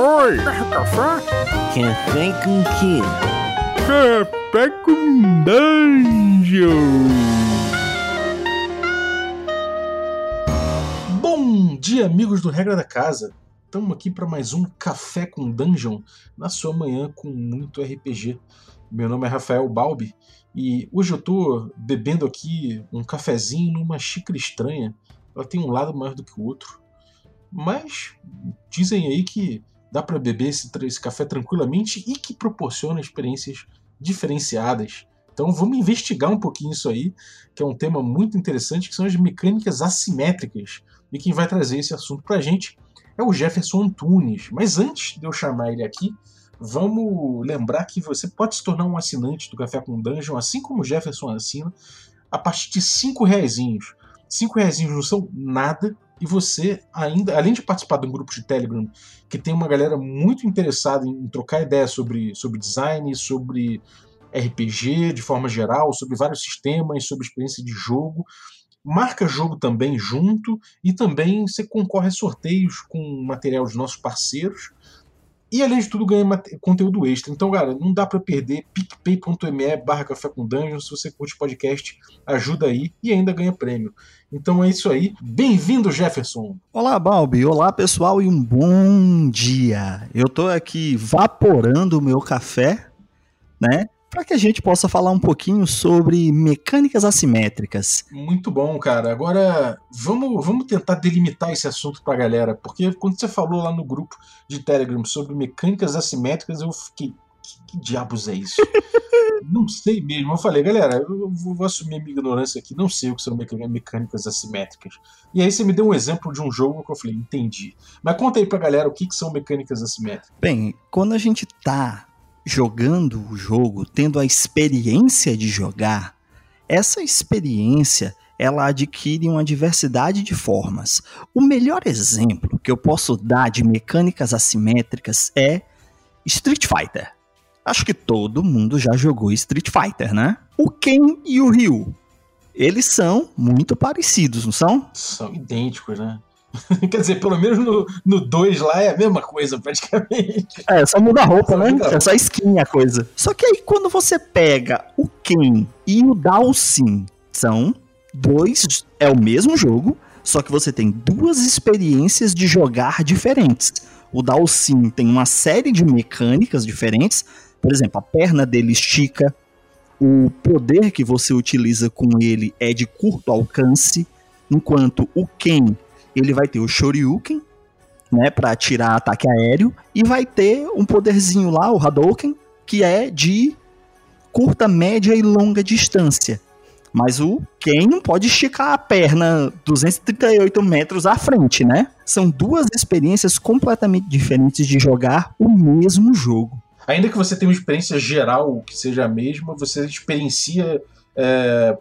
Oi! Quer café? Café com quê? Café com Dungeon! Bom dia, amigos do Regra da Casa. Estamos aqui para mais um Café com Dungeon na sua manhã com muito RPG. Meu nome é Rafael Balbi e hoje eu tô bebendo aqui um cafezinho numa xícara estranha. Ela tem um lado maior do que o outro. Mas dizem aí que dá para beber esse, esse café tranquilamente e que proporciona experiências diferenciadas. Então vamos investigar um pouquinho isso aí, que é um tema muito interessante, que são as mecânicas assimétricas. E quem vai trazer esse assunto para a gente é o Jefferson Antunes. Mas antes de eu chamar ele aqui, vamos lembrar que você pode se tornar um assinante do Café com Dungeon, assim como o Jefferson assina, a partir de 5 reais. 5 reais não são nada, e você ainda, além de participar de um grupo de Telegram que tem uma galera muito interessada em trocar ideias sobre, sobre design, sobre RPG de forma geral, sobre vários sistemas, sobre experiência de jogo, marca jogo também junto e também você concorre a sorteios com material dos nossos parceiros e além de tudo ganha conteúdo extra. Então, galera, não dá para perder picpay.me barra café com dungeon. Se você curte podcast, ajuda aí e ainda ganha prêmio. Então é isso aí. Bem-vindo, Jefferson. Olá, Balbi. Olá, pessoal, e um bom dia. Eu tô aqui vaporando o meu café, né? Para que a gente possa falar um pouquinho sobre mecânicas assimétricas. Muito bom, cara. Agora vamos, vamos tentar delimitar esse assunto para a galera, porque quando você falou lá no grupo de Telegram sobre mecânicas assimétricas, eu fiquei. Que, que diabos é isso? não sei mesmo. Eu falei, galera, eu vou, assumir a minha ignorância aqui, não sei o que são mecânicas assimétricas. E aí você me deu um exemplo de um jogo que eu falei, entendi. Mas conta aí pra galera o que, que são mecânicas assimétricas. Bem, quando a gente tá jogando o jogo, tendo a experiência de jogar, essa experiência ela adquire uma diversidade de formas. O melhor exemplo que eu posso dar de mecânicas assimétricas é Street Fighter. Acho que todo mundo já jogou Street Fighter, né? O Ken e o Ryu. Eles são muito parecidos, não são? São idênticos, né? Quer dizer, pelo menos no 2 lá é a mesma coisa, praticamente. É, só muda a roupa, só né? Muda. É só skin a coisa. Só que aí quando você pega o Ken e o Dalsin, são dois. É o mesmo jogo, só que você tem duas experiências de jogar diferentes. O Dalsin tem uma série de mecânicas diferentes. Por exemplo, a perna dele estica. O poder que você utiliza com ele é de curto alcance. Enquanto o Ken ele vai ter o Shoryuken, né, para tirar ataque aéreo, e vai ter um poderzinho lá, o Hadouken, que é de curta, média e longa distância. Mas o Ken não pode esticar a perna 238 metros à frente, né? São duas experiências completamente diferentes de jogar o mesmo jogo. Ainda que você tenha uma experiência geral que seja a mesma, você experiencia é,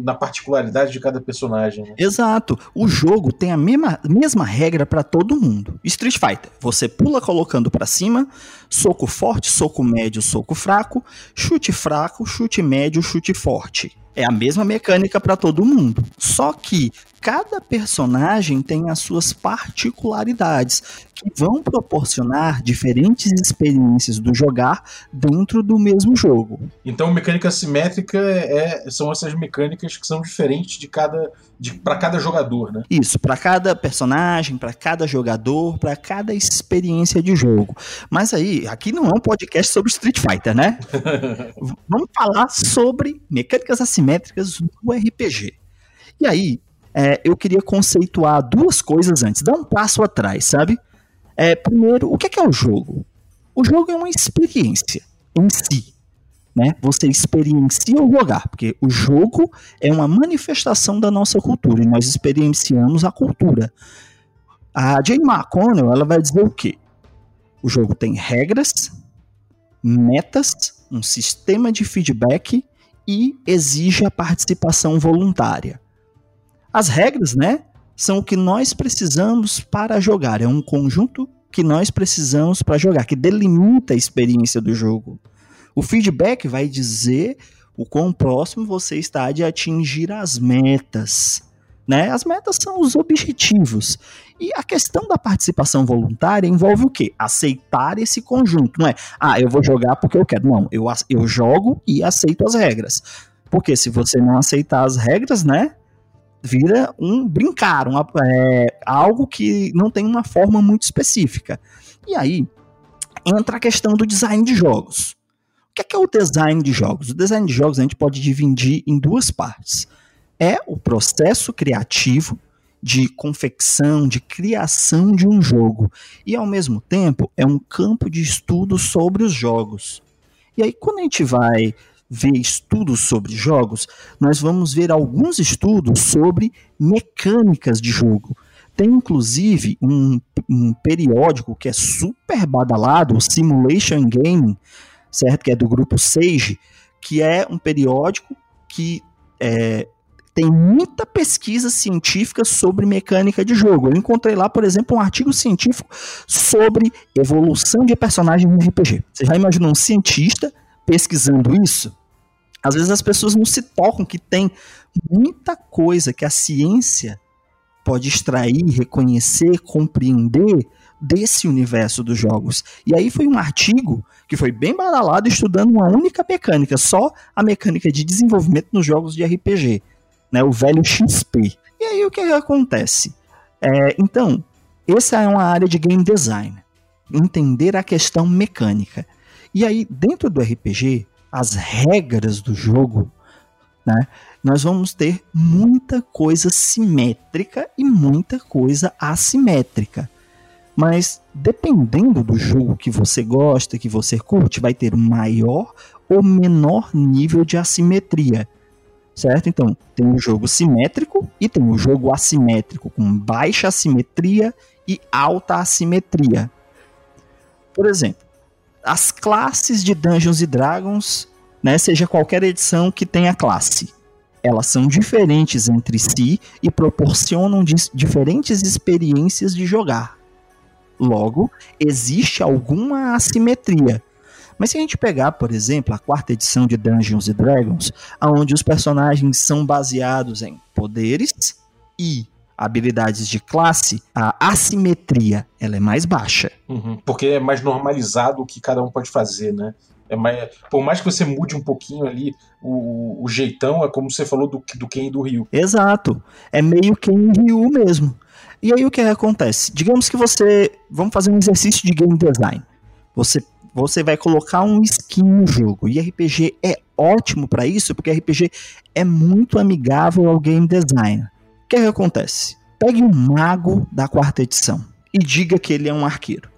na particularidade de cada personagem. Né? Exato. O jogo tem a mesma, mesma regra para todo mundo. Street Fighter, você pula colocando para cima, soco forte, soco médio, soco fraco, chute fraco, chute médio, chute forte. É a mesma mecânica para todo mundo. Só que cada personagem tem as suas particularidades que vão proporcionar diferentes experiências do jogar dentro do mesmo jogo. Então, mecânica simétrica é, são essas mecânicas que são diferentes de cada para cada jogador, né? Isso, para cada personagem, para cada jogador, para cada experiência de jogo. Mas aí, aqui não é um podcast sobre Street Fighter, né? Vamos falar sobre mecânicas assimétricas do RPG. E aí, é, eu queria conceituar duas coisas antes, dar um passo atrás, sabe? É, primeiro, o que é, que é o jogo? O jogo é uma experiência em si né? Você experiencia o jogar, porque o jogo é uma manifestação da nossa cultura e nós experienciamos a cultura. A Jane McConnell, ela vai dizer o quê? O jogo tem regras, metas, um sistema de feedback e exige a participação voluntária. As regras, né, são o que nós precisamos para jogar, é um conjunto que nós precisamos para jogar, que delimita a experiência do jogo. O feedback vai dizer o quão próximo você está de atingir as metas. Né? As metas são os objetivos. E a questão da participação voluntária envolve o quê? Aceitar esse conjunto. Não é, ah, eu vou jogar porque eu quero. Não, eu, eu jogo e aceito as regras. Porque se você não aceitar as regras, né? Vira um brincar, uma, é, algo que não tem uma forma muito específica. E aí entra a questão do design de jogos. O que é, que é o design de jogos? O design de jogos a gente pode dividir em duas partes. É o processo criativo de confecção, de criação de um jogo. E ao mesmo tempo é um campo de estudo sobre os jogos. E aí, quando a gente vai ver estudos sobre jogos, nós vamos ver alguns estudos sobre mecânicas de jogo. Tem inclusive um, um periódico que é super badalado, o Simulation Gaming, certo? Que é do grupo Sage, que é um periódico que é, tem muita pesquisa científica sobre mecânica de jogo. Eu encontrei lá, por exemplo, um artigo científico sobre evolução de personagens no RPG. Você já imaginou um cientista pesquisando isso? Às vezes as pessoas não se tocam que tem muita coisa que a ciência pode extrair, reconhecer, compreender desse universo dos jogos. E aí foi um artigo que foi bem badalado estudando uma única mecânica, só a mecânica de desenvolvimento nos jogos de RPG, né, o velho XP. E aí o que, que acontece? É, então, essa é uma área de game design, entender a questão mecânica. E aí dentro do RPG, as regras do jogo, né, nós vamos ter muita coisa simétrica e muita coisa assimétrica. Mas dependendo do jogo que você gosta, que você curte, vai ter maior ou menor nível de assimetria. Certo? Então, tem o jogo simétrico e tem o jogo assimétrico, com baixa assimetria e alta assimetria. Por exemplo, as classes de Dungeons Dragons, né, seja qualquer edição que tenha classe, elas são diferentes entre si e proporcionam diferentes experiências de jogar. Logo, existe alguma assimetria. Mas se a gente pegar, por exemplo, a quarta edição de Dungeons Dragons, onde os personagens são baseados em poderes e habilidades de classe, a assimetria ela é mais baixa. Uhum, porque é mais normalizado o que cada um pode fazer, né? É mais, por mais que você mude um pouquinho ali o, o jeitão, é como você falou do, do Ken e do Ryu. Exato. É meio Ken e Ryu mesmo. E aí o que acontece? Digamos que você. Vamos fazer um exercício de game design. Você, você vai colocar um skin no jogo. E RPG é ótimo para isso, porque RPG é muito amigável ao game design. O que, que acontece? Pegue um mago da quarta edição e diga que ele é um arqueiro.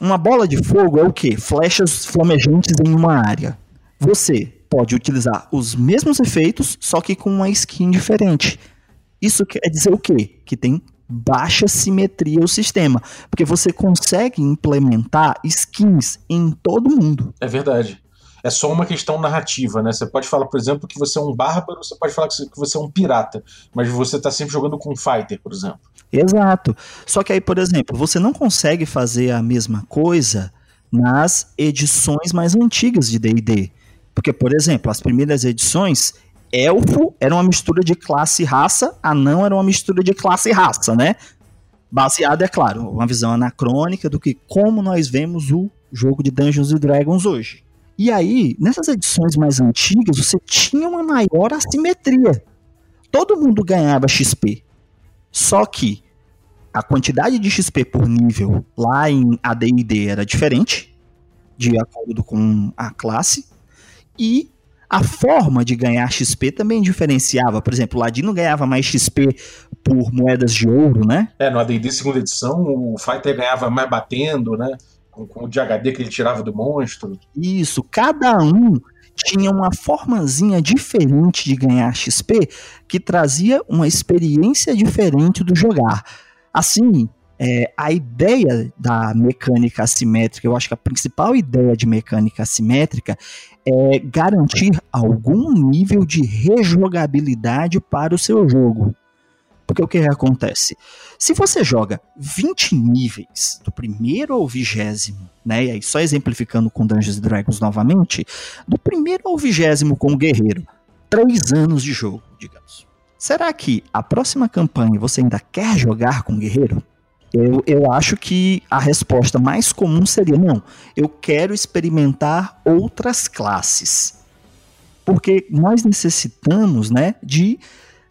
Uma bola de fogo é o que? Flechas flamejantes em uma área. Você pode utilizar os mesmos efeitos, só que com uma skin diferente. Isso quer dizer o quê? Que tem baixa simetria o sistema, porque você consegue implementar skins em todo mundo. É verdade. É só uma questão narrativa, né? Você pode falar, por exemplo, que você é um bárbaro, você pode falar que você é um pirata, mas você está sempre jogando com um fighter, por exemplo. Exato. Só que aí, por exemplo, você não consegue fazer a mesma coisa nas edições mais antigas de D&D. Porque, por exemplo, as primeiras edições, elfo era uma mistura de classe e raça, anão era uma mistura de classe e raça, né? Baseado, é claro, uma visão anacrônica do que como nós vemos o jogo de Dungeons Dragons hoje. E aí, nessas edições mais antigas, você tinha uma maior assimetria. Todo mundo ganhava XP. Só que a quantidade de XP por nível lá em AD&D era diferente, de acordo com a classe, e a forma de ganhar XP também diferenciava. Por exemplo, o Ladino ganhava mais XP por moedas de ouro, né? É, no AD&D segunda edição, o Fighter ganhava mais batendo, né? Com, com o de HD que ele tirava do monstro. Isso, cada um tinha uma formazinha diferente de ganhar XP que trazia uma experiência diferente do jogar. Assim, é, a ideia da mecânica assimétrica, eu acho que a principal ideia de mecânica assimétrica é garantir algum nível de rejogabilidade para o seu jogo. Porque o que acontece? Se você joga 20 níveis, do primeiro ao vigésimo, né? E aí só exemplificando com Dungeons Dragons novamente, do primeiro ao vigésimo como guerreiro, três anos de jogo, digamos Será que a próxima campanha você ainda quer jogar com guerreiro? Eu, eu acho que a resposta mais comum seria: não, eu quero experimentar outras classes. Porque nós necessitamos né, de,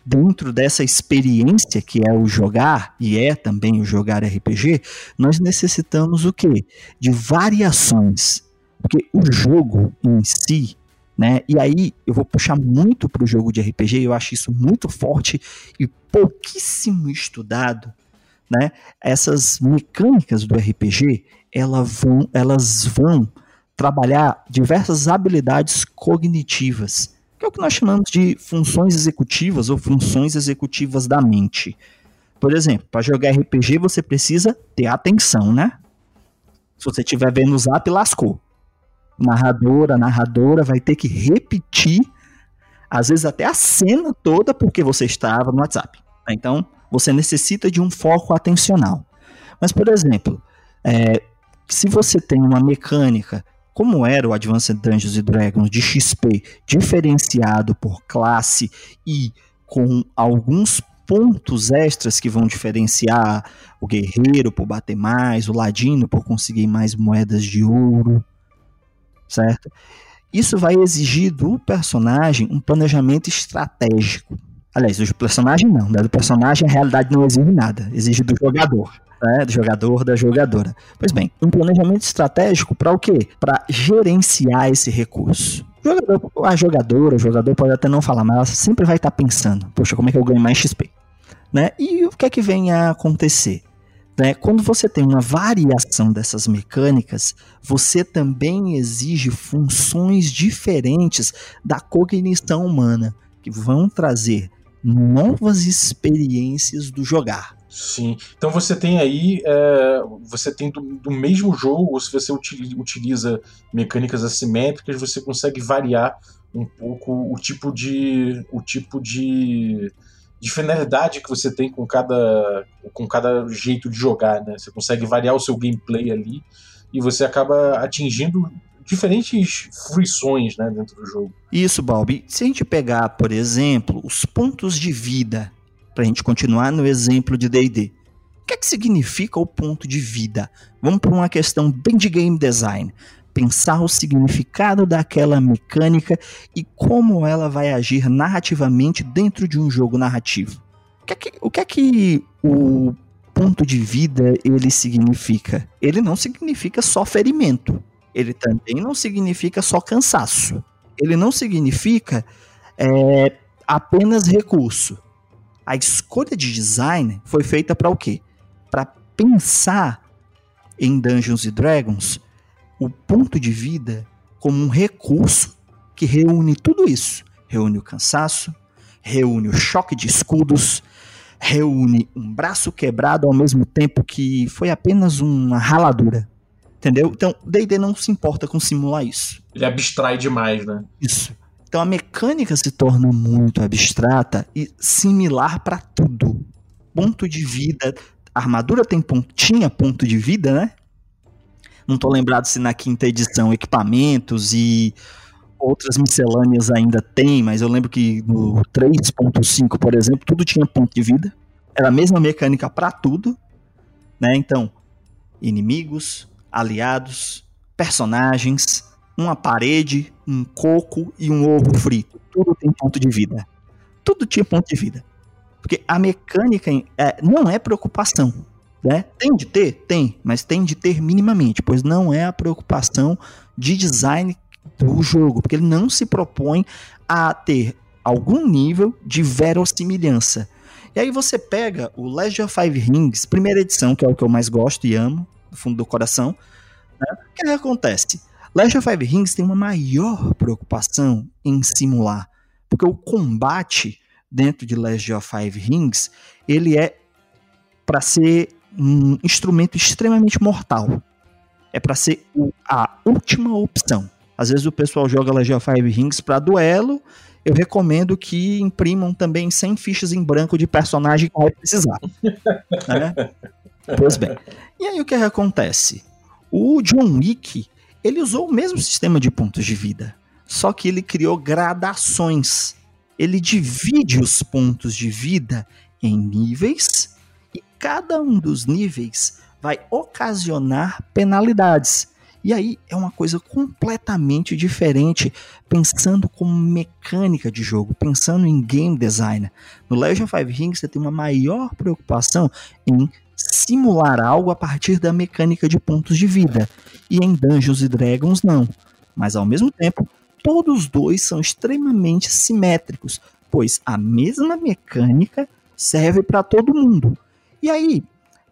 dentro dessa experiência que é o jogar, e é também o jogar RPG, nós necessitamos o quê? De variações. Porque o jogo em si, né? E aí eu vou puxar muito para o jogo de RPG, eu acho isso muito forte e pouquíssimo estudado né? Essas mecânicas do RPG, elas vão, elas vão trabalhar diversas habilidades cognitivas, que é o que nós chamamos de funções executivas ou funções executivas da mente. Por exemplo, para jogar RPG você precisa ter atenção, né? Se você estiver vendo o zap, lascou. Narradora, narradora vai ter que repetir, às vezes até a cena toda, porque você estava no WhatsApp. Então, você necessita de um foco atencional. Mas, por exemplo, é, se você tem uma mecânica, como era o Advanced Dungeons Dragons de XP, diferenciado por classe e com alguns pontos extras que vão diferenciar o guerreiro por bater mais, o ladino por conseguir mais moedas de ouro, certo? Isso vai exigir do personagem um planejamento estratégico. Aliás, do personagem não, né? Do personagem a realidade não exige nada, exige do jogador. Né, do jogador, da jogadora. Pois bem, um planejamento estratégico para o quê? Para gerenciar esse recurso. Jogador, a jogadora, o jogador pode até não falar, mas ela sempre vai estar tá pensando: poxa, como é que eu ganho mais XP? Né? E o que é que vem a acontecer? Né? Quando você tem uma variação dessas mecânicas, você também exige funções diferentes da cognição humana, que vão trazer novas experiências do jogar. Sim. Então você tem aí, é, você tem do, do, mesmo jogo, ou se você utiliza mecânicas assimétricas, você consegue variar um pouco o tipo de, o tipo de, de finalidade que você tem com cada, com cada jeito de jogar, né? Você consegue variar o seu gameplay ali e você acaba atingindo diferentes fruições né, dentro do jogo. Isso, Balbi. Se a gente pegar, por exemplo, os pontos de vida, para a gente continuar no exemplo de D&D, o que é que significa o ponto de vida? Vamos para uma questão bem de game design. Pensar o significado daquela mecânica e como ela vai agir narrativamente dentro de um jogo narrativo. O que é que o, que é que o ponto de vida ele significa? Ele não significa só ferimento ele também não significa só cansaço. Ele não significa é, apenas recurso. A escolha de design foi feita para o quê? Para pensar em Dungeons Dragons o ponto de vida como um recurso que reúne tudo isso. Reúne o cansaço, reúne o choque de escudos, reúne um braço quebrado ao mesmo tempo que foi apenas uma raladura. Entendeu? Então, o D&D não se importa com simular isso. Ele abstrai demais, né? Isso. Então a mecânica se torna muito abstrata e similar para tudo. Ponto de vida, a armadura tem ponto, tinha ponto de vida, né? Não tô lembrado se na quinta edição equipamentos e outras miscelâneas ainda tem, mas eu lembro que no 3.5, por exemplo, tudo tinha ponto de vida. Era a mesma mecânica para tudo, né? Então, inimigos, aliados, personagens, uma parede, um coco e um ovo frito. Tudo tem ponto de vida. Tudo tinha ponto de vida. Porque a mecânica é, não é preocupação. Né? Tem de ter? Tem, mas tem de ter minimamente, pois não é a preocupação de design do jogo, porque ele não se propõe a ter algum nível de verossimilhança. E aí você pega o Legend of Five Rings, primeira edição, que é o que eu mais gosto e amo, do fundo do coração. Né? O que, acontece? Legend of Five Rings tem uma maior preocupação em simular, porque o combate dentro de Legend of Five Rings ele é para ser um instrumento extremamente mortal. É para ser a última opção. Às vezes o pessoal joga Legend of Five Rings para duelo. Eu recomendo que imprimam também 100 fichas em branco de personagem que vai precisar. né? Pois bem. E aí o que, acontece? O John Wick, ele usou o mesmo sistema de pontos de vida, só que ele criou gradações ele divide os pontos de vida em níveis e cada um dos níveis vai ocasionar penalidades. E aí é uma coisa completamente diferente, pensando como mecânica de jogo, pensando em game design. No Legend of Five Rings você tem uma maior preocupação em simular algo a partir da mecânica de pontos de vida. E em Dungeons Dragons não. Mas ao mesmo tempo, todos dois são extremamente simétricos, pois a mesma mecânica serve para todo mundo. E aí,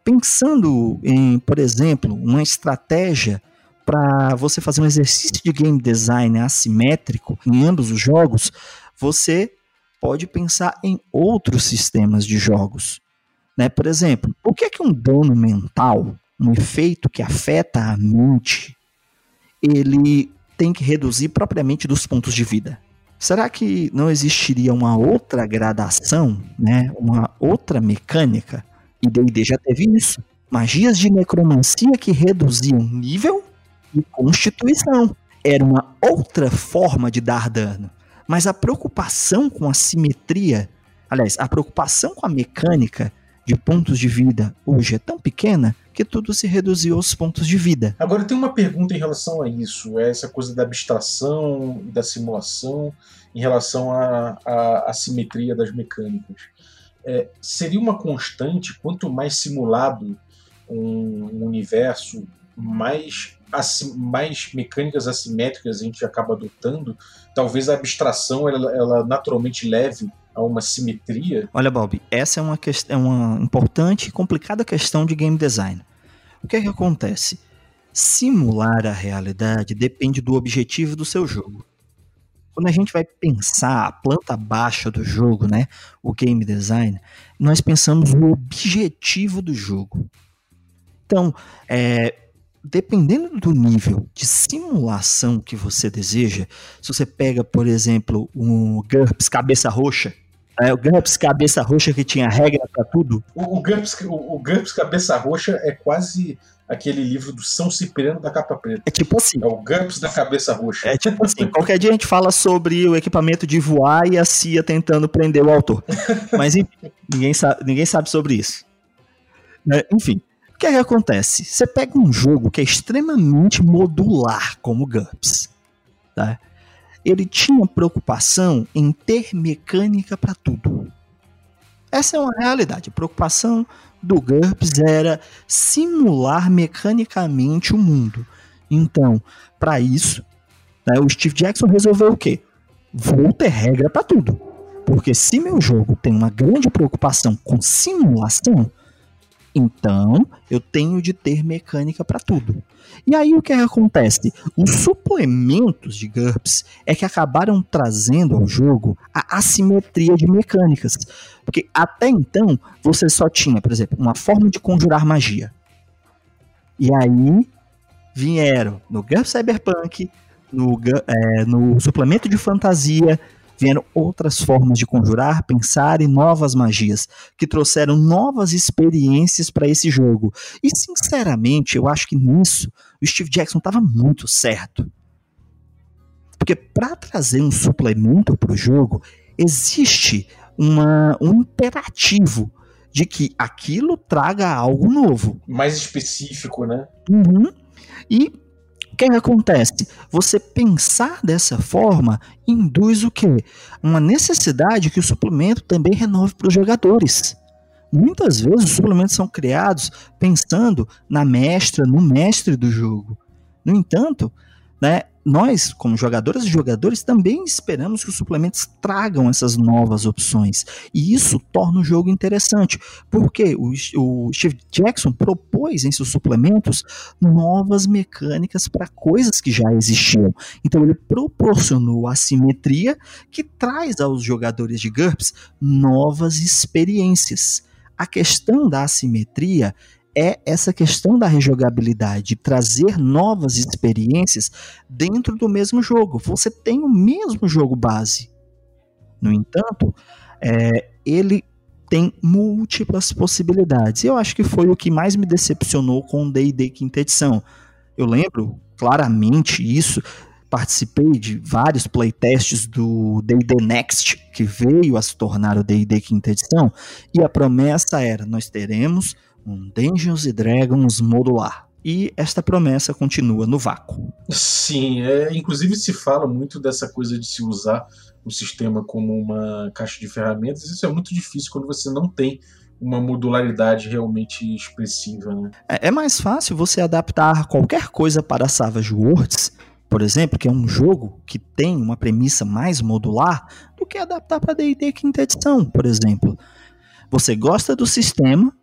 pensando em, por exemplo, uma estratégia para você fazer um exercício de game design assimétrico em ambos os jogos, você pode pensar em outros sistemas de jogos. Né? Por exemplo, o que é que um dano mental, um efeito que afeta a mente, ele tem que reduzir propriamente dos pontos de vida? Será que não existiria uma outra gradação, né? uma outra mecânica? E D&D já teve isso. Magias de necromancia que reduziam nível e constituição. Era uma outra forma de dar dano. Mas a preocupação com a simetria, aliás, a preocupação com a mecânica de pontos de vida hoje é tão pequena que tudo se reduziu aos pontos de vida. Agora tem uma pergunta em relação a isso, essa coisa da abstração e da simulação em relação à, à, à simetria das mecânicas. É, seria uma constante quanto mais simulado um, um universo, mais, mais mecânicas assimétricas a gente acaba adotando, talvez a abstração ela, ela naturalmente leve a uma simetria? Olha, Bob, essa é uma, é uma importante e complicada questão de game design. O que é que acontece? Simular a realidade depende do objetivo do seu jogo. Quando a gente vai pensar a planta baixa do jogo, né, o game design, nós pensamos no objetivo do jogo. Então, é, dependendo do nível de simulação que você deseja, se você pega, por exemplo, um GURPS cabeça roxa, é, o GURPS Cabeça Roxa que tinha regra para tudo. O, o, GURPS, o, o GURPS Cabeça Roxa é quase aquele livro do São Cipriano da capa preta. É tipo assim. É o GURPS da cabeça roxa. É tipo assim. qualquer dia a gente fala sobre o equipamento de voar e a CIA tentando prender o autor. Mas enfim, ninguém sabe, ninguém sabe sobre isso. É, enfim, o que, é que acontece? Você pega um jogo que é extremamente modular, como o GURPS. Tá? Ele tinha preocupação em ter mecânica para tudo. Essa é uma realidade. A preocupação do GURPS era simular mecanicamente o mundo. Então, para isso, né, o Steve Jackson resolveu o quê? Vou ter regra para tudo. Porque se meu jogo tem uma grande preocupação com simulação, então eu tenho de ter mecânica para tudo. E aí o que, acontece? Os suplementos de GURPS é que acabaram trazendo ao jogo a assimetria de mecânicas. Porque até então você só tinha, por exemplo, uma forma de conjurar magia. E aí vieram no GURPS Cyberpunk, no, é, no suplemento de fantasia, vieram outras formas de conjurar, pensar e novas magias, que trouxeram novas experiências para esse jogo. E sinceramente, eu acho que nisso o Steve Jackson estava muito certo. Porque para trazer um suplemento para o jogo, existe uma, um imperativo de que aquilo traga algo novo. Mais específico, né? Uhum. E que, que acontece? Você pensar dessa forma induz o quê? Uma necessidade que o suplemento também renove para os jogadores. Muitas vezes os suplementos são criados pensando na mestra, no mestre do jogo. No entanto, né, nós, como jogadoras e jogadores, também esperamos que os suplementos tragam essas novas opções. E isso torna o jogo interessante, porque o, o Steve Jackson propôs em seus suplementos novas mecânicas para coisas que já existiam. Então ele proporcionou a simetria que traz aos jogadores de GURPS novas experiências. A questão da assimetria é essa questão da rejogabilidade, trazer novas experiências dentro do mesmo jogo. Você tem o mesmo jogo base. No entanto, é, ele tem múltiplas possibilidades. Eu acho que foi o que mais me decepcionou com o D&D quinta edição. Eu lembro claramente isso participei de vários playtests do D&D Next, que veio a se tornar o D&D quinta edição, e a promessa era, nós teremos um Dungeons Dragons modular. E esta promessa continua no vácuo. Sim, é, inclusive se fala muito dessa coisa de se usar o sistema como uma caixa de ferramentas. Isso é muito difícil quando você não tem uma modularidade realmente expressiva. Né? É, é mais fácil você adaptar qualquer coisa para Savage Worlds, por exemplo, que é um jogo que tem uma premissa mais modular, do que adaptar para D&D quinta edição, por exemplo. Você gosta do sistema,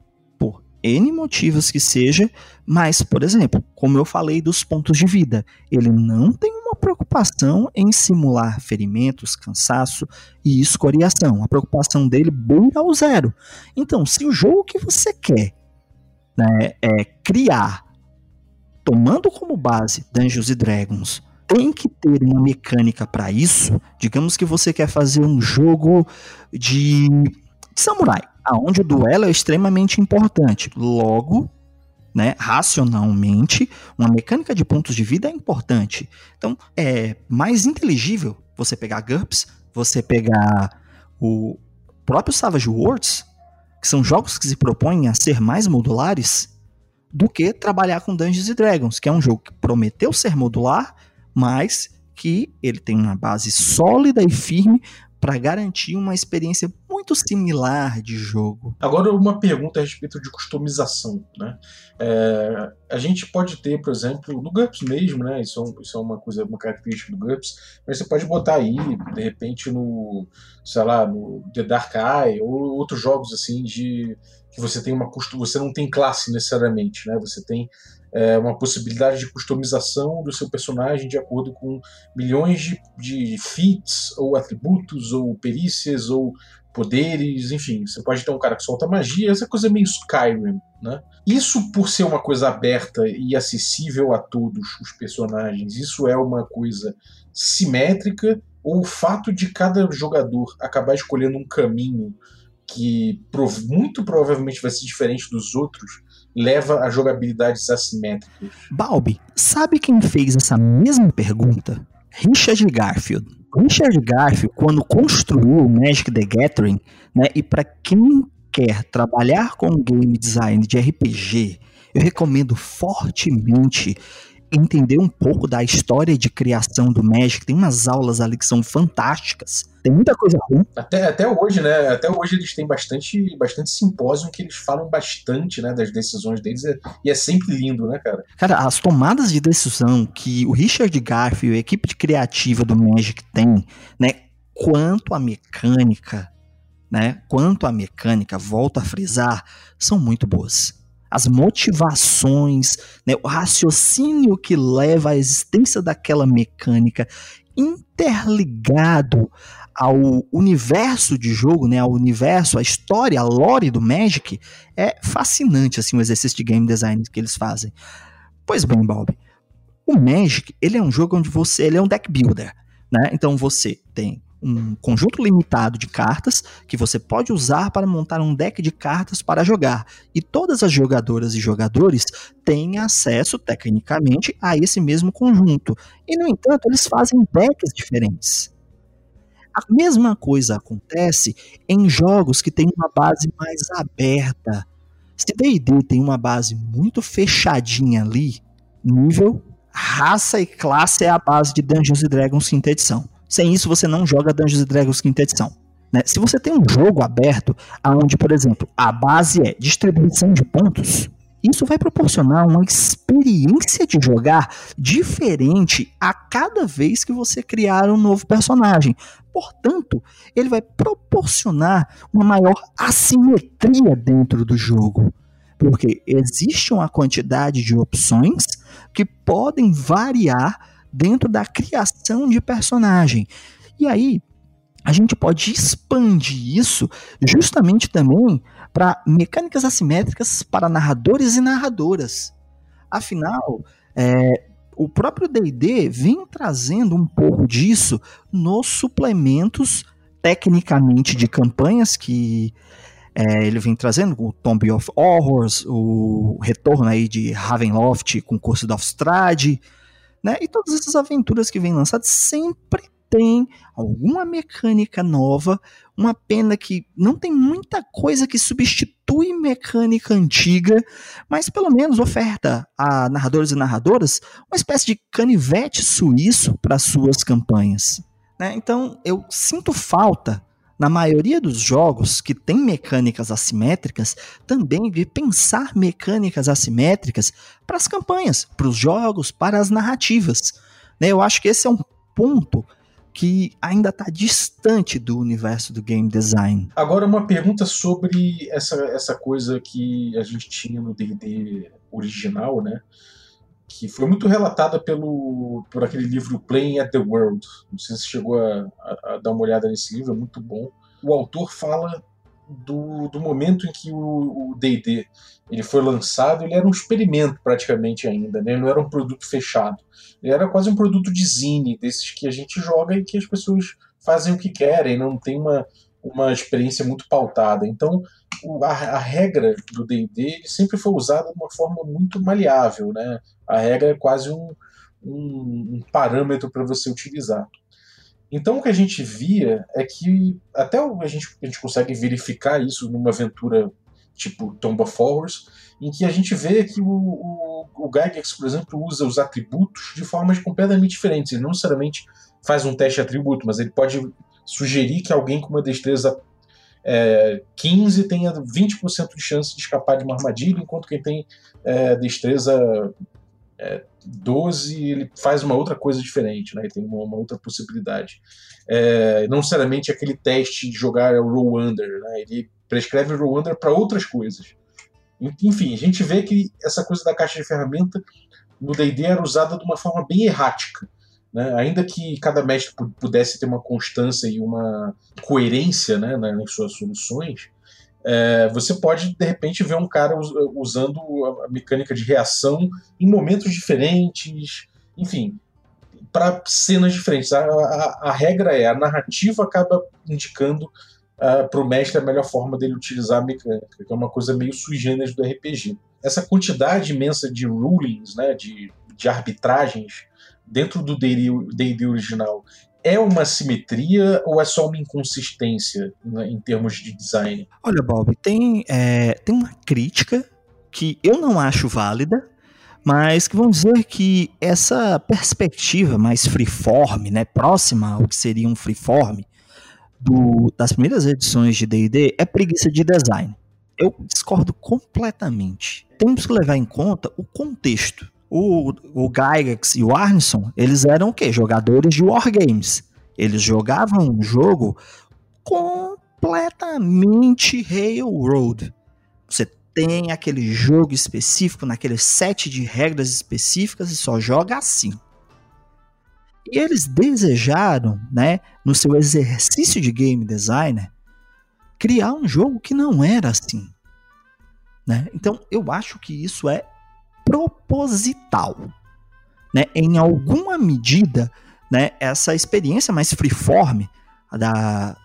N motivos que seja, mas, por exemplo, como eu falei dos pontos de vida, ele não tem uma preocupação em simular ferimentos, cansaço e escoriação. A preocupação dele beira ao zero. Então, se o jogo que você quer né, é criar, tomando como base Dungeons Dragons, tem que ter uma mecânica para isso. Digamos que você quer fazer um jogo de samurai aonde o duelo é extremamente importante. Logo, né, racionalmente, uma mecânica de pontos de vida é importante. Então, é mais inteligível você pegar GURPS, você pegar o próprio Savage Worlds, que são jogos que se propõem a ser mais modulares, do que trabalhar com Dungeons Dragons, que é um jogo que prometeu ser modular, mas que ele tem uma base sólida e firme para garantir uma experiência muito similar de jogo. Agora uma pergunta a respeito de customização, né? É, a gente pode ter, por exemplo, no GURPS mesmo, né? Isso, é isso é uma coisa, uma característica do GURPS, mas você pode botar aí, de repente, no, sei lá, no The Dark Eye ou outros jogos assim de que você tem uma você não tem classe necessariamente, né? Você tem é, uma possibilidade de customização do seu personagem de acordo com milhões de, de feats, ou atributos, ou perícias, ou poderes, enfim. Você pode ter um cara que solta magia, essa coisa é meio Skyrim, né? Isso por ser uma coisa aberta e acessível a todos os personagens, isso é uma coisa simétrica, ou o fato de cada jogador acabar escolhendo um caminho que muito provavelmente vai ser diferente dos outros, leva a jogabilidades assimétricas. Balbi, sabe quem fez essa mesma pergunta? Richard Garfield. Richard Garfield, quando construiu o Magic the Gathering, né, e para quem quer trabalhar com game design de RPG, eu recomendo fortemente entender um pouco da história de criação do Magic. Tem umas aulas ali que são fantásticas. Tem muita coisa ruim. Até, até hoje, né? Até hoje eles têm bastante, bastante simpósio que eles falam bastante, né, das decisões deles é, e é sempre lindo, né, cara? Cara, as tomadas de decisão que o Richard Garfield e a equipe criativa do Magic tem, né, quanto a mecânica, né, quanto a mecânica, volto a frisar, são muito boas as motivações, né, o raciocínio que leva à existência daquela mecânica interligado ao universo de jogo, né, ao universo, a história, a lore do Magic, é fascinante assim o exercício de game design que eles fazem. Pois bem, Bob, o Magic, ele é um jogo onde você, ele é um deck builder, né? Então você tem um conjunto limitado de cartas que você pode usar para montar um deck de cartas para jogar. E todas as jogadoras e jogadores têm acesso, tecnicamente, a esse mesmo conjunto. E, no entanto, eles fazem decks diferentes. A mesma coisa acontece em jogos que têm uma base mais aberta. Se D&D tem uma base muito fechadinha ali, nível, raça e classe é a base de Dungeons Dragons quinta edição. Sem isso, você não joga Dungeons Dragons quinta edição. Né? Se você tem um jogo aberto, onde, por exemplo, a base é distribuição de pontos, isso vai proporcionar uma experiência de jogar diferente a cada vez que você criar um novo personagem. Portanto, ele vai proporcionar uma maior assimetria dentro do jogo. Porque existe uma quantidade de opções que podem variar dentro da criação de personagem. E aí, a gente pode expandir isso justamente também para mecânicas assimétricas para narradores e narradoras. Afinal, é, o próprio D&D vem trazendo um pouco disso nos suplementos tecnicamente de campanhas que é, ele vem trazendo, o Tomb of Horrors, o retorno aí de Ravenloft com o curso da Strade, né? E todas essas aventuras que vêm lançadas sempre tem alguma mecânica nova, uma pena que não tem muita coisa que substitui mecânica antiga, mas pelo menos oferta a narradores e narradoras uma espécie de canivete suíço para suas campanhas. Né? Então eu sinto falta na maioria dos jogos que tem mecânicas assimétricas, também de pensar mecânicas assimétricas para as campanhas, para os jogos, para as narrativas. Né? Eu acho que esse é um ponto que ainda está distante do universo do game design. Agora, uma pergunta sobre essa, essa coisa que a gente tinha no D&D original, né? Que foi muito relatada pelo, por aquele livro Playing at the World. Não sei se chegou a, a, a dar uma olhada nesse livro, é muito bom. O autor fala do, do momento em que o D&D ele foi lançado, ele era um experimento praticamente ainda, né? Ele não era um produto fechado. Ele era quase um produto de zine, desses que a gente joga e que as pessoas fazem o que querem, não tem uma, uma experiência muito pautada. Então, a, a, regra do D&D sempre foi usada de uma forma muito maleável, né? A regra é quase um, um, um parâmetro para você utilizar. Então o que a gente via é que até a gente, a gente consegue verificar isso numa aventura tipo Tomb of Horrors, em que a gente vê que o, o, o Gygax, por exemplo, usa os atributos de formas completamente diferentes. Ele não necessariamente faz um teste de atributo, mas ele pode sugerir que alguém com uma destreza é, 15 tenha 20% de chance de escapar de uma armadilha, enquanto quem tem é, destreza é, 12 ele faz uma outra coisa diferente, né? Ele tem uma, uma outra possibilidade. É, não necessariamente aquele teste de jogar o roll under, né? Ele prescreve o roll under para outras coisas. Enfim, a gente vê que essa coisa da caixa de ferramenta no D&D era usada de uma forma bem errática. Né? Ainda que cada mestre pudesse ter uma constância e uma coerência né, nas suas soluções, é, você pode, de repente, ver um cara usando a mecânica de reação em momentos diferentes, enfim, para cenas diferentes. A, a, a, regra é, a narrativa acaba indicando uh, para o mestre a melhor forma dele utilizar a mecânica, que é uma coisa meio sui generis do RPG. Essa quantidade imensa de rulings, né, de, de arbitragens dentro do D&D original é uma simetria ou é só uma inconsistência né, em termos de design? Olha, Bob, tem, é, tem uma crítica que eu não acho válida, mas que vamos dizer que essa perspectiva mais freeform, né, próxima ao que seria um freeform do, das primeiras edições de D&D é preguiça de design. Eu discordo completamente. Temos que levar em conta o contexto o, o Gygax e o Arneson, eles eram o quê? Jogadores de Wargames. Eles jogavam um jogo completamente Railroad. Você tem aquele jogo específico, naquele set de regras específicas e só joga assim. E eles desejaram, né, no seu exercício de game designer, criar um jogo que não era assim. Né? Então eu acho que isso é proposital. Né? Em alguma medida, né, essa experiência mais freeform da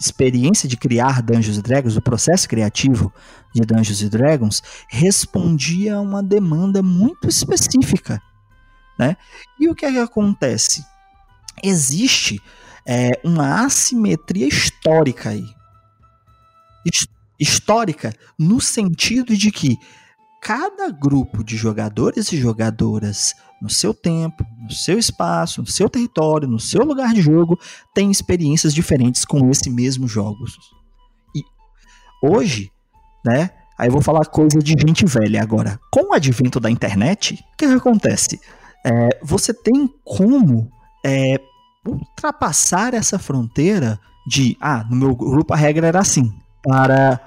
experiência de criar Dungeons Dragons, o processo criativo de Dungeons Dragons, respondia a uma demanda muito específica. Né? E o que, é que acontece? Existe é, uma assimetria histórica aí. Histórica no sentido de que cada grupo de jogadores e jogadoras no seu tempo, no seu espaço, no seu território, no seu lugar de jogo, tem experiências diferentes com esse mesmo jogo. E hoje, né? Aí eu vou falar coisa de gente velha agora. Com o advento da internet, o que, acontece? É, você tem como é, ultrapassar essa fronteira de, ah, no meu grupo a regra era assim, para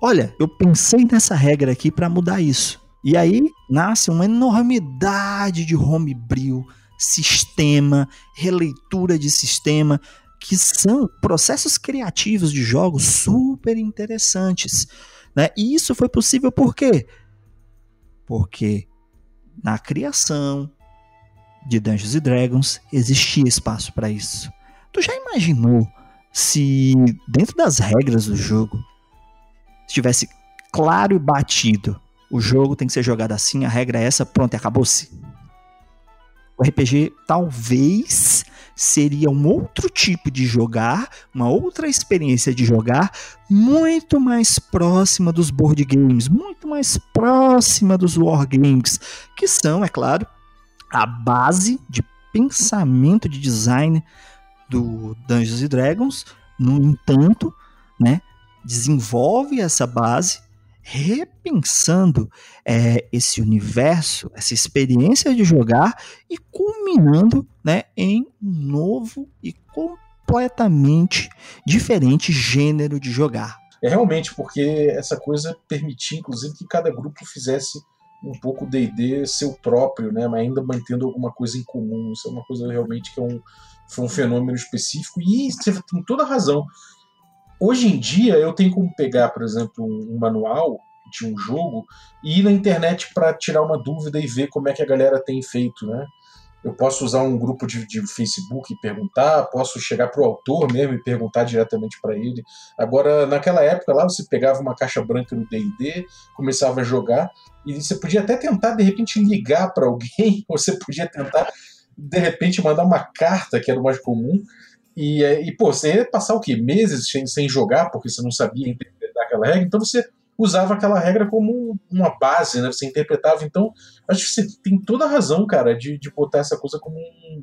olha, eu pensei nessa regra aqui para mudar isso. E aí nasce uma enormidade de homebrew, sistema, releitura de sistema, que são processos criativos de jogos super interessantes. Né? E isso foi possível por quê? Porque na criação de Dungeons Dragons existia espaço para isso. Tu já imaginou se dentro das regras do jogo estivesse claro e batido, o jogo tem que ser jogado assim, a regra é essa, pronto, acabou-se. O RPG talvez seria um outro tipo de jogar, uma outra experiência de jogar, muito mais próxima dos board games, muito mais próxima dos wargames, que são, é claro, a base de pensamento de design do Dungeons Dragons. No entanto, né, desenvolve essa base repensando é, esse universo, essa experiência de jogar e culminando né, em um novo e completamente diferente gênero de jogar. É realmente porque essa coisa permitia, inclusive, que cada grupo fizesse um pouco D&D seu próprio, né, mas ainda mantendo alguma coisa em comum. Isso é uma coisa realmente que é um, foi um fenômeno específico e você tem toda a razão. Hoje em dia eu tenho como pegar, por exemplo, um, um manual de um jogo e ir na internet para tirar uma dúvida e ver como é que a galera tem feito, né? Eu posso usar um grupo de, de Facebook e perguntar, posso chegar para o autor mesmo e perguntar diretamente para ele. Agora, naquela época lá, você pegava uma caixa branca no D&D, começava a jogar e você podia até tentar de repente ligar para alguém, ou você podia tentar de repente mandar uma carta, que era o mais comum, e, e pô, você ia passar o quê? Meses sem, sem jogar, porque você não sabia interpretar aquela regra, então você usava aquela regra como uma base, né? Você interpretava. Então, acho que você tem toda a razão, cara, de, de botar essa coisa como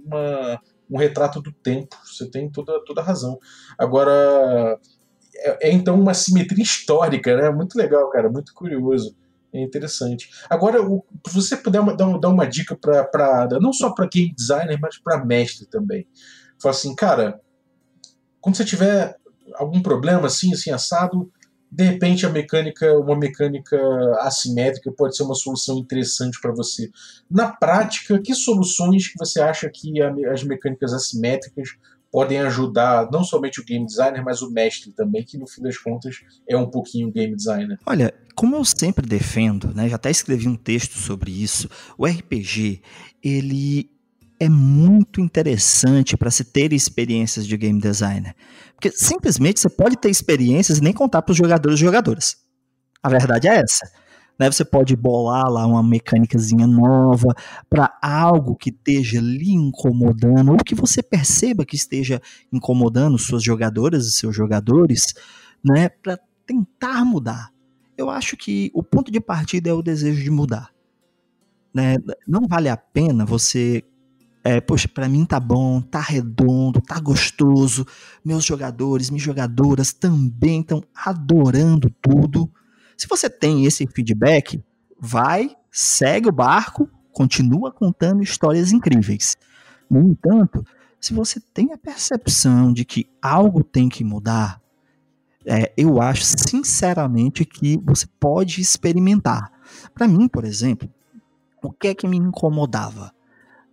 uma, um retrato do tempo. Você tem toda, toda a razão. Agora, é, é então uma simetria histórica, né? Muito legal, cara, muito curioso. É interessante. Agora, se você puder uma, dar, uma, dar uma dica para não só para game designer, mas para mestre também. Fala assim, cara, quando você tiver algum problema assim, assim assado, de repente a mecânica, uma mecânica assimétrica pode ser uma solução interessante para você. Na prática, que soluções que você acha que as mecânicas assimétricas podem ajudar não somente o game designer, mas o mestre também, que no fim das contas é um pouquinho game designer? Olha, como eu sempre defendo, né, já até escrevi um texto sobre isso, o RPG, ele é muito interessante para se ter experiências de game designer. Porque simplesmente você pode ter experiências e nem contar para os jogadores e jogadoras. A verdade é essa. Né? Você pode bolar lá uma mecânicazinha nova para algo que esteja lhe incomodando, ou que você perceba que esteja incomodando suas jogadoras e seus jogadores, né? para tentar mudar. Eu acho que o ponto de partida é o desejo de mudar. Né? Não vale a pena você é, poxa, para mim tá bom, tá redondo, tá gostoso. Meus jogadores, minhas jogadoras também estão adorando tudo. Se você tem esse feedback, vai, segue o barco, continua contando histórias incríveis. No entanto, se você tem a percepção de que algo tem que mudar, é, eu acho sinceramente que você pode experimentar. Para mim, por exemplo, o que é que me incomodava?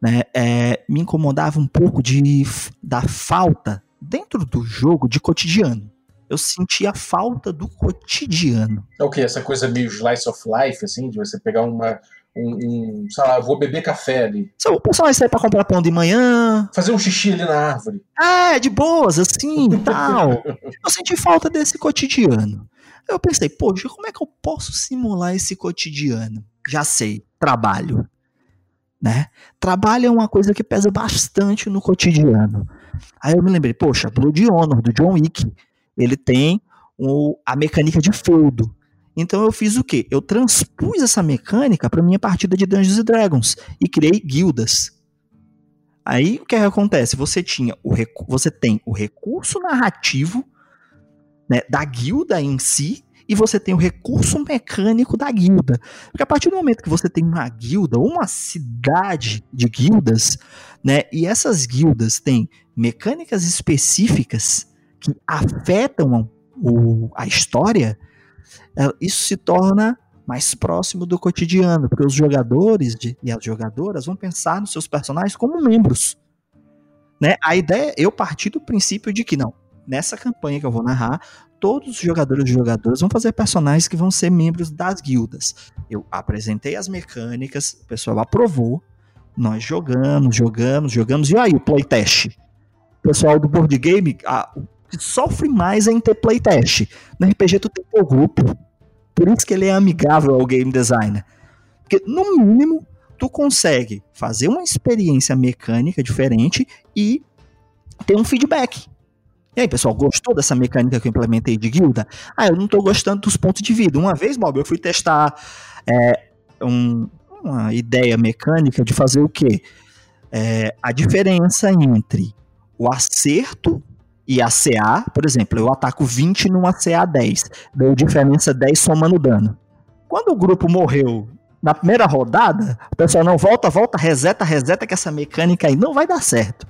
Né, é, me incomodava um pouco de, da falta dentro do jogo de cotidiano. Eu sentia falta do cotidiano. É o que? Essa coisa meio slice of life, assim, de você pegar uma, um, um, sei lá, vou beber café ali. O pessoal vai sair pra comprar pão de manhã. Fazer um xixi ali na árvore. É, de boas, assim, tal. eu senti falta desse cotidiano. Eu pensei, poxa, como é que eu posso simular esse cotidiano? Já sei, trabalho né? Trabalho é uma coisa que pesa bastante no cotidiano. Aí eu me lembrei, poxa, Blood Honor, do John Wick, ele tem o, a mecânica de feudo. Então eu fiz o quê? Eu transpus essa mecânica para minha partida de Dungeons Dragons e criei guildas. Aí o que, é que acontece? Você tinha o você tem o recurso narrativo né, da guilda em si e você tem o recurso mecânico da guilda. Porque a partir do momento que você tem uma guilda uma cidade de guildas, né, e essas guildas têm mecânicas específicas que afetam o, a história, é, isso se torna mais próximo do cotidiano, porque os jogadores de, e as jogadoras vão pensar nos seus personagens como membros. Né? A ideia, eu parti do princípio de que não, nessa campanha que eu vou narrar, todos os jogadores e jogadoras vão fazer personagens que vão ser membros das guildas. Eu apresentei as mecânicas, o pessoal aprovou, nós jogamos, jogamos, jogamos, e aí o playtest? O pessoal do board game a, sofre mais é em ter playtest. No RPG tu tem o grupo, por isso que ele é amigável ao game designer. Porque, no mínimo, tu consegue fazer uma experiência mecânica diferente e ter um feedback. E aí, pessoal, gostou dessa mecânica que eu implementei de guilda? Ah, eu não tô gostando dos pontos de vida. Uma vez, Bob, eu fui testar é, um, uma ideia mecânica de fazer o quê? É, a diferença entre o acerto e a CA, por exemplo, eu ataco 20 numa CA 10, deu diferença 10 somando dano. Quando o grupo morreu na primeira rodada, o pessoal não volta, volta, reseta, reseta, que essa mecânica aí não vai dar certo.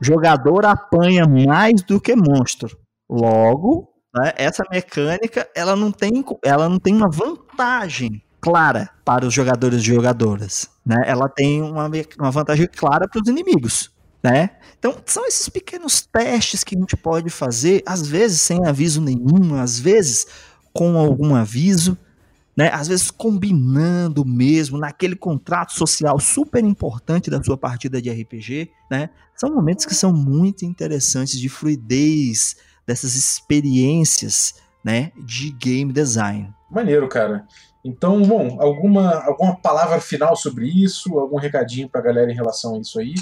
Jogador apanha mais do que monstro. Logo, né, essa mecânica ela não tem, ela não tem uma vantagem clara para os jogadores e jogadoras. Né? Ela tem uma, uma vantagem clara para os inimigos. Né? Então, são esses pequenos testes que a gente pode fazer, às vezes sem aviso nenhum, às vezes com algum aviso, né? Às vezes combinando mesmo naquele contrato social super importante da sua partida de RPG, né? São momentos que são muito interessantes de fluidez dessas experiências, né, de game design. Maneiro, cara. Então, bom, alguma, alguma palavra final sobre isso? Algum recadinho para a galera em relação a isso aí?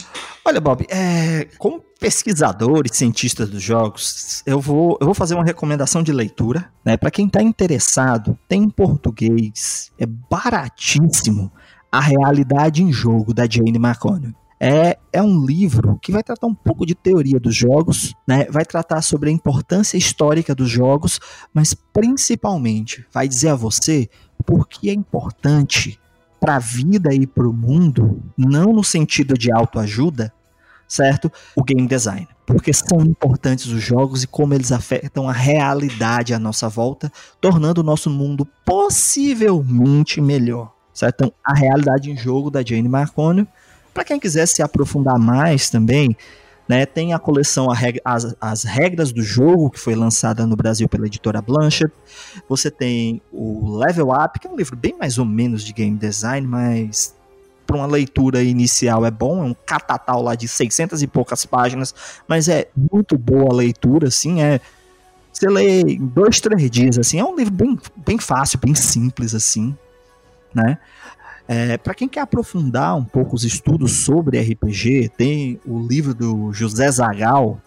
Olha, Bob, é, como pesquisador e cientista dos jogos, eu vou, eu vou fazer uma recomendação de leitura. Né, para quem está interessado, tem em português, é baratíssimo, A Realidade em Jogo, da Jane McConnell. É, é um livro que vai tratar um pouco de teoria dos jogos, né? vai tratar sobre a importância histórica dos jogos, mas principalmente vai dizer a você por que é importante para a vida e para o mundo, não no sentido de autoajuda, certo? O game design. Porque são importantes os jogos e como eles afetam a realidade à nossa volta, tornando o nosso mundo possivelmente melhor. Certo? Então, a realidade em jogo da Jane Marconi. Para quem quiser se aprofundar mais também, né? Tem a coleção a reg as, as, Regras do Jogo, que foi lançada no Brasil pela editora Blanchard. Você tem o Level Up, que é um livro bem mais ou menos de game design, mas para uma leitura inicial é bom. É um catatal lá de 600 e poucas páginas, mas é muito boa a leitura, assim. É, você lê em dois, três dias, assim. É um livro bem, bem fácil, bem simples, assim, né? É, para quem quer aprofundar um pouco os estudos sobre RPG, tem o livro do José Zagal,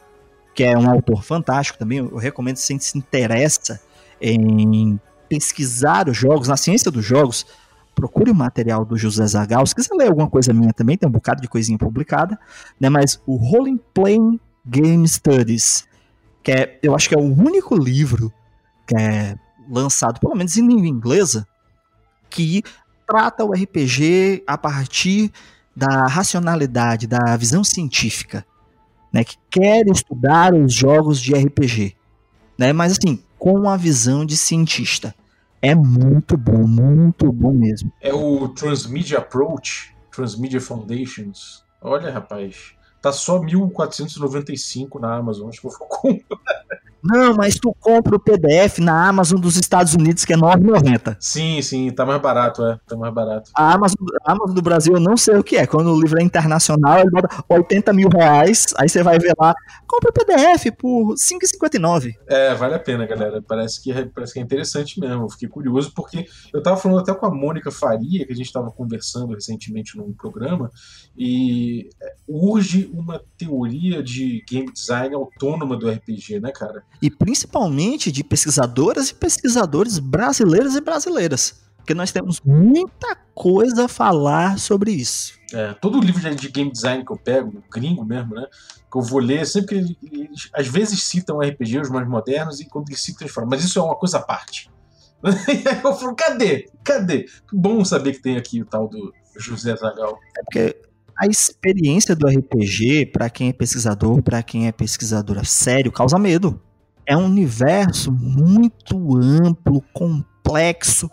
que é um autor fantástico também. Eu recomendo se se interessa em pesquisar os jogos, na ciência dos jogos, procure o material do José Zagal. Se quiser ler alguma coisa minha também, tem um bocado de coisinha publicada, né? Mas o Rolling Playing Game Studies, que é, eu acho que é o único livro que é lançado, pelo menos em língua inglesa, que trata o RPG a partir da racionalidade, da visão científica, né, que quer estudar os jogos de RPG, né, mas assim, com a visão de cientista. É muito bom, muito bom mesmo. É o Transmedia Approach, Transmedia Foundations. Olha, rapaz, tá só 1495 na Amazon, acho que eu vou comprar. Não, mas tu compra o PDF na Amazon dos Estados Unidos, que é 9,90. Sim, sim, tá mais barato, é. Tá mais barato. A Amazon, a Amazon do Brasil eu não sei o que é. Quando o livro é internacional, ele bota 80 mil reais, aí você vai ver lá, compra o PDF por 5,59. É, vale a pena, galera. Parece que, é, parece que é interessante mesmo. Eu fiquei curioso, porque eu tava falando até com a Mônica Faria, que a gente tava conversando recentemente num programa, e é, urge uma teoria de game design autônoma do RPG, né, cara? E principalmente de pesquisadoras e pesquisadores brasileiros e brasileiras. Porque nós temos muita coisa a falar sobre isso. É, todo livro de game design que eu pego, gringo mesmo, né? Que eu vou ler, sempre que eles, às vezes citam RPG, os mais modernos, e quando eles citam, eles falam, mas isso é uma coisa à parte. E aí eu falo, cadê? Cadê? Bom saber que tem aqui o tal do José Zagal. É porque a experiência do RPG, para quem é pesquisador, para quem é pesquisadora sério, causa medo é um universo muito amplo, complexo,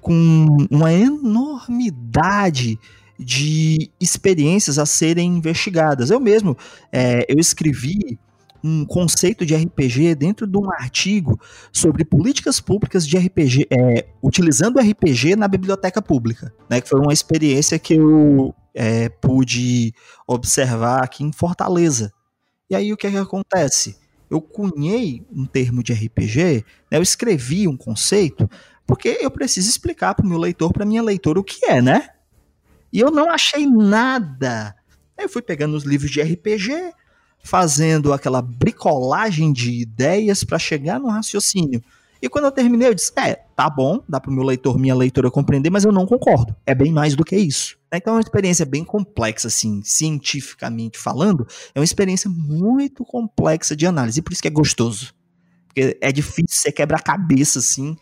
com uma enormidade de experiências a serem investigadas. Eu mesmo, é, eu escrevi um conceito de RPG dentro de um artigo sobre políticas públicas de RPG, é, utilizando RPG na biblioteca pública, né, que foi uma experiência que eu é, pude observar aqui em Fortaleza. E aí o que, é que acontece? Eu cunhei um termo de RPG, né, eu escrevi um conceito, porque eu preciso explicar para o meu leitor, para minha leitora, o que é, né? E eu não achei nada. Eu fui pegando os livros de RPG, fazendo aquela bricolagem de ideias para chegar no raciocínio. E quando eu terminei, eu disse: é, tá bom, dá para o meu leitor, minha leitora compreender, mas eu não concordo. É bem mais do que isso. Então é uma experiência bem complexa, assim, cientificamente falando, é uma experiência muito complexa de análise, por isso que é gostoso. Porque é difícil, você quebra a cabeça, assim,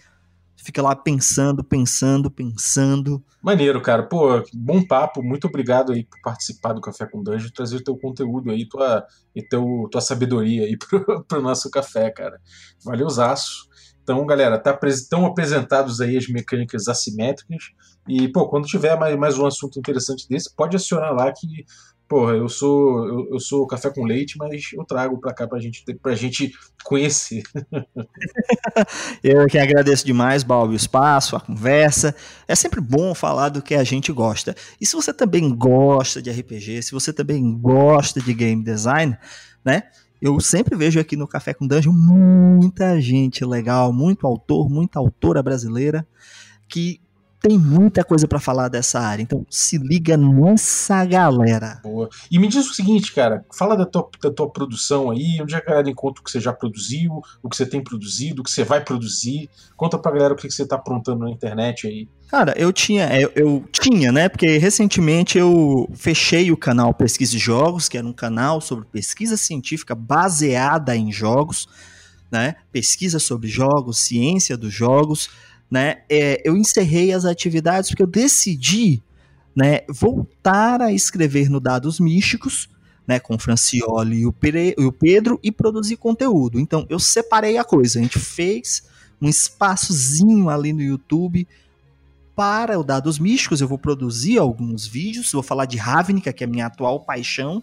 fica lá pensando, pensando, pensando. Maneiro, cara. Pô, bom papo. Muito obrigado aí por participar do Café com Dungeon, trazer teu conteúdo aí, tua, e teu, tua sabedoria aí pro, pro nosso café, cara. Valeu, zaço. Então, galera, tá, estão apresentados aí as mecânicas assimétricas. E, pô, quando tiver mais, mais um assunto interessante desse, pode acionar lá que, porra, eu sou eu, eu sou café com leite, mas eu trago pra cá pra gente, pra gente conhecer. eu que agradeço demais, Balbi, o espaço, a conversa. É sempre bom falar do que a gente gosta. E se você também gosta de RPG, se você também gosta de game design, né? Eu sempre vejo aqui no Café com Dungeon muita gente legal, muito autor, muita autora brasileira que tem muita coisa para falar dessa área. Então se liga nessa galera. Boa. E me diz o seguinte, cara, fala da tua, da tua produção aí, onde é que a galera encontra o que você já produziu, o que você tem produzido, o que você vai produzir. Conta pra galera o que você tá aprontando na internet aí. Cara, eu tinha, eu, eu, tinha, né? Porque recentemente eu fechei o canal Pesquisa e Jogos, que era um canal sobre pesquisa científica baseada em jogos, né? Pesquisa sobre jogos, ciência dos jogos né, é, eu encerrei as atividades porque eu decidi né, voltar a escrever no Dados Místicos, né, com o Francioli e o, Pere, e o Pedro, e produzir conteúdo. Então, eu separei a coisa. A gente fez um espaçozinho ali no YouTube para o Dados Místicos. Eu vou produzir alguns vídeos, vou falar de Ravnica, que é a minha atual paixão.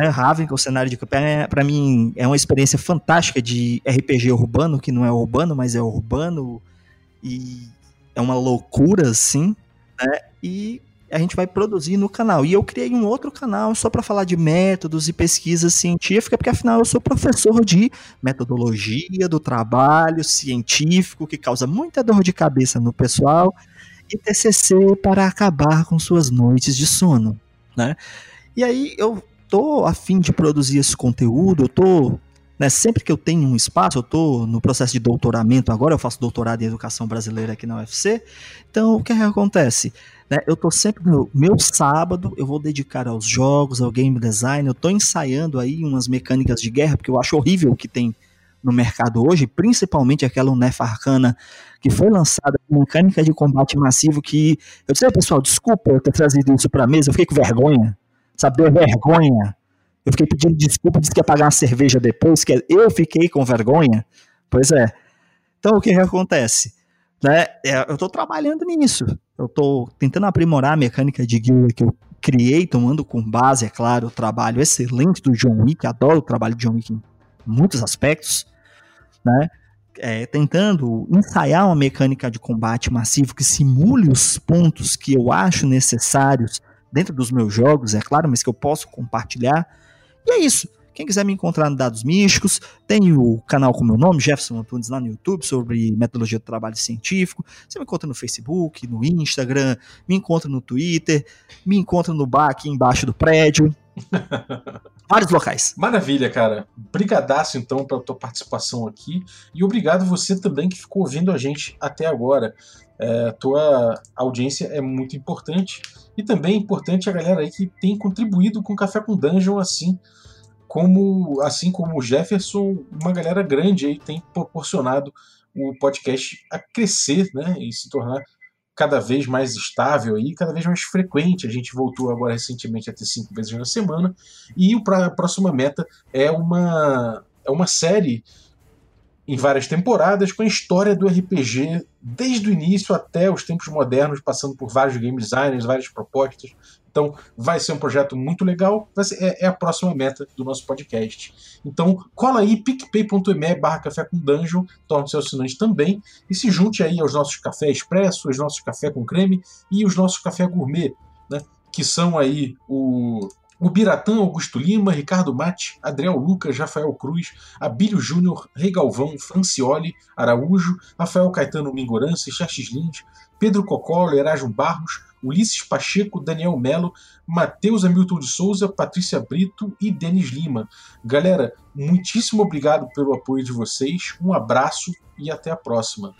É, Ravnica, o cenário de campanha, é, para mim, é uma experiência fantástica de RPG urbano, que não é urbano, mas é urbano e é uma loucura assim, né? E a gente vai produzir no canal. E eu criei um outro canal só para falar de métodos e pesquisa científica, porque afinal eu sou professor de metodologia do trabalho científico, que causa muita dor de cabeça no pessoal, e TCC para acabar com suas noites de sono, né? E aí eu tô a fim de produzir esse conteúdo, eu tô né? Sempre que eu tenho um espaço, eu estou no processo de doutoramento agora, eu faço doutorado em educação brasileira aqui na UFC. Então, o que, é que acontece? Né? Eu estou sempre no meu sábado, eu vou dedicar aos jogos, ao game design. Eu estou ensaiando aí umas mecânicas de guerra, porque eu acho horrível o que tem no mercado hoje, principalmente aquela Unef Arcana que foi lançada com mecânica de combate massivo que eu sei, pessoal, desculpa eu ter trazido isso para mesa, eu fiquei com vergonha, sabe, vergonha eu fiquei pedindo desculpa, disse que ia pagar uma cerveja depois, que eu fiquei com vergonha. Pois é. Então o que, que acontece? Né? É, eu estou trabalhando nisso. Eu estou tentando aprimorar a mecânica de guilda que eu criei, tomando com base, é claro, o trabalho excelente do John Wick. Adoro o trabalho de John Wick em muitos aspectos. Né? É, tentando ensaiar uma mecânica de combate massivo que simule os pontos que eu acho necessários dentro dos meus jogos, é claro, mas que eu posso compartilhar e é isso. Quem quiser me encontrar no Dados Místicos, tem o canal com meu nome, Jefferson Antunes, lá no YouTube, sobre metodologia do trabalho científico. Você me encontra no Facebook, no Instagram, me encontra no Twitter, me encontra no bar aqui embaixo do prédio. Vários locais. Maravilha, cara. Brigadaço, então, pela tua participação aqui. E obrigado você também que ficou ouvindo a gente até agora. É, tua audiência é muito importante e também é importante a galera aí que tem contribuído com Café com Dungeon assim como assim como o Jefferson, uma galera grande aí tem proporcionado o podcast a crescer, né, e se tornar cada vez mais estável e cada vez mais frequente. A gente voltou agora recentemente a ter cinco vezes na semana e a próxima meta é uma é uma série em várias temporadas com a história do RPG desde o início até os tempos modernos, passando por vários game designers, várias propostas. Então, vai ser um projeto muito legal, ser, é, é, a próxima meta do nosso podcast. Então, cola aí, picpay.me barra café com dungeon, torne-se assinante também, e se junte aí aos nossos café expresso, aos nossos café com creme e os nossos café gourmet, né, que são aí o, o Biratã Augusto Lima, Ricardo Mate, Adriel Lucas, Rafael Cruz, Abílio Júnior, Rei Galvão, Francioli, Araújo, Rafael Caetano Mingorance, Xerxes Lins, Pedro Cocolo, Erasmo Barros, Ulisses Pacheco, Daniel Melo, Matheus Hamilton de Souza, Patrícia Brito e Denis Lima. Galera, muitíssimo obrigado pelo apoio de vocês, um abraço e até a próxima.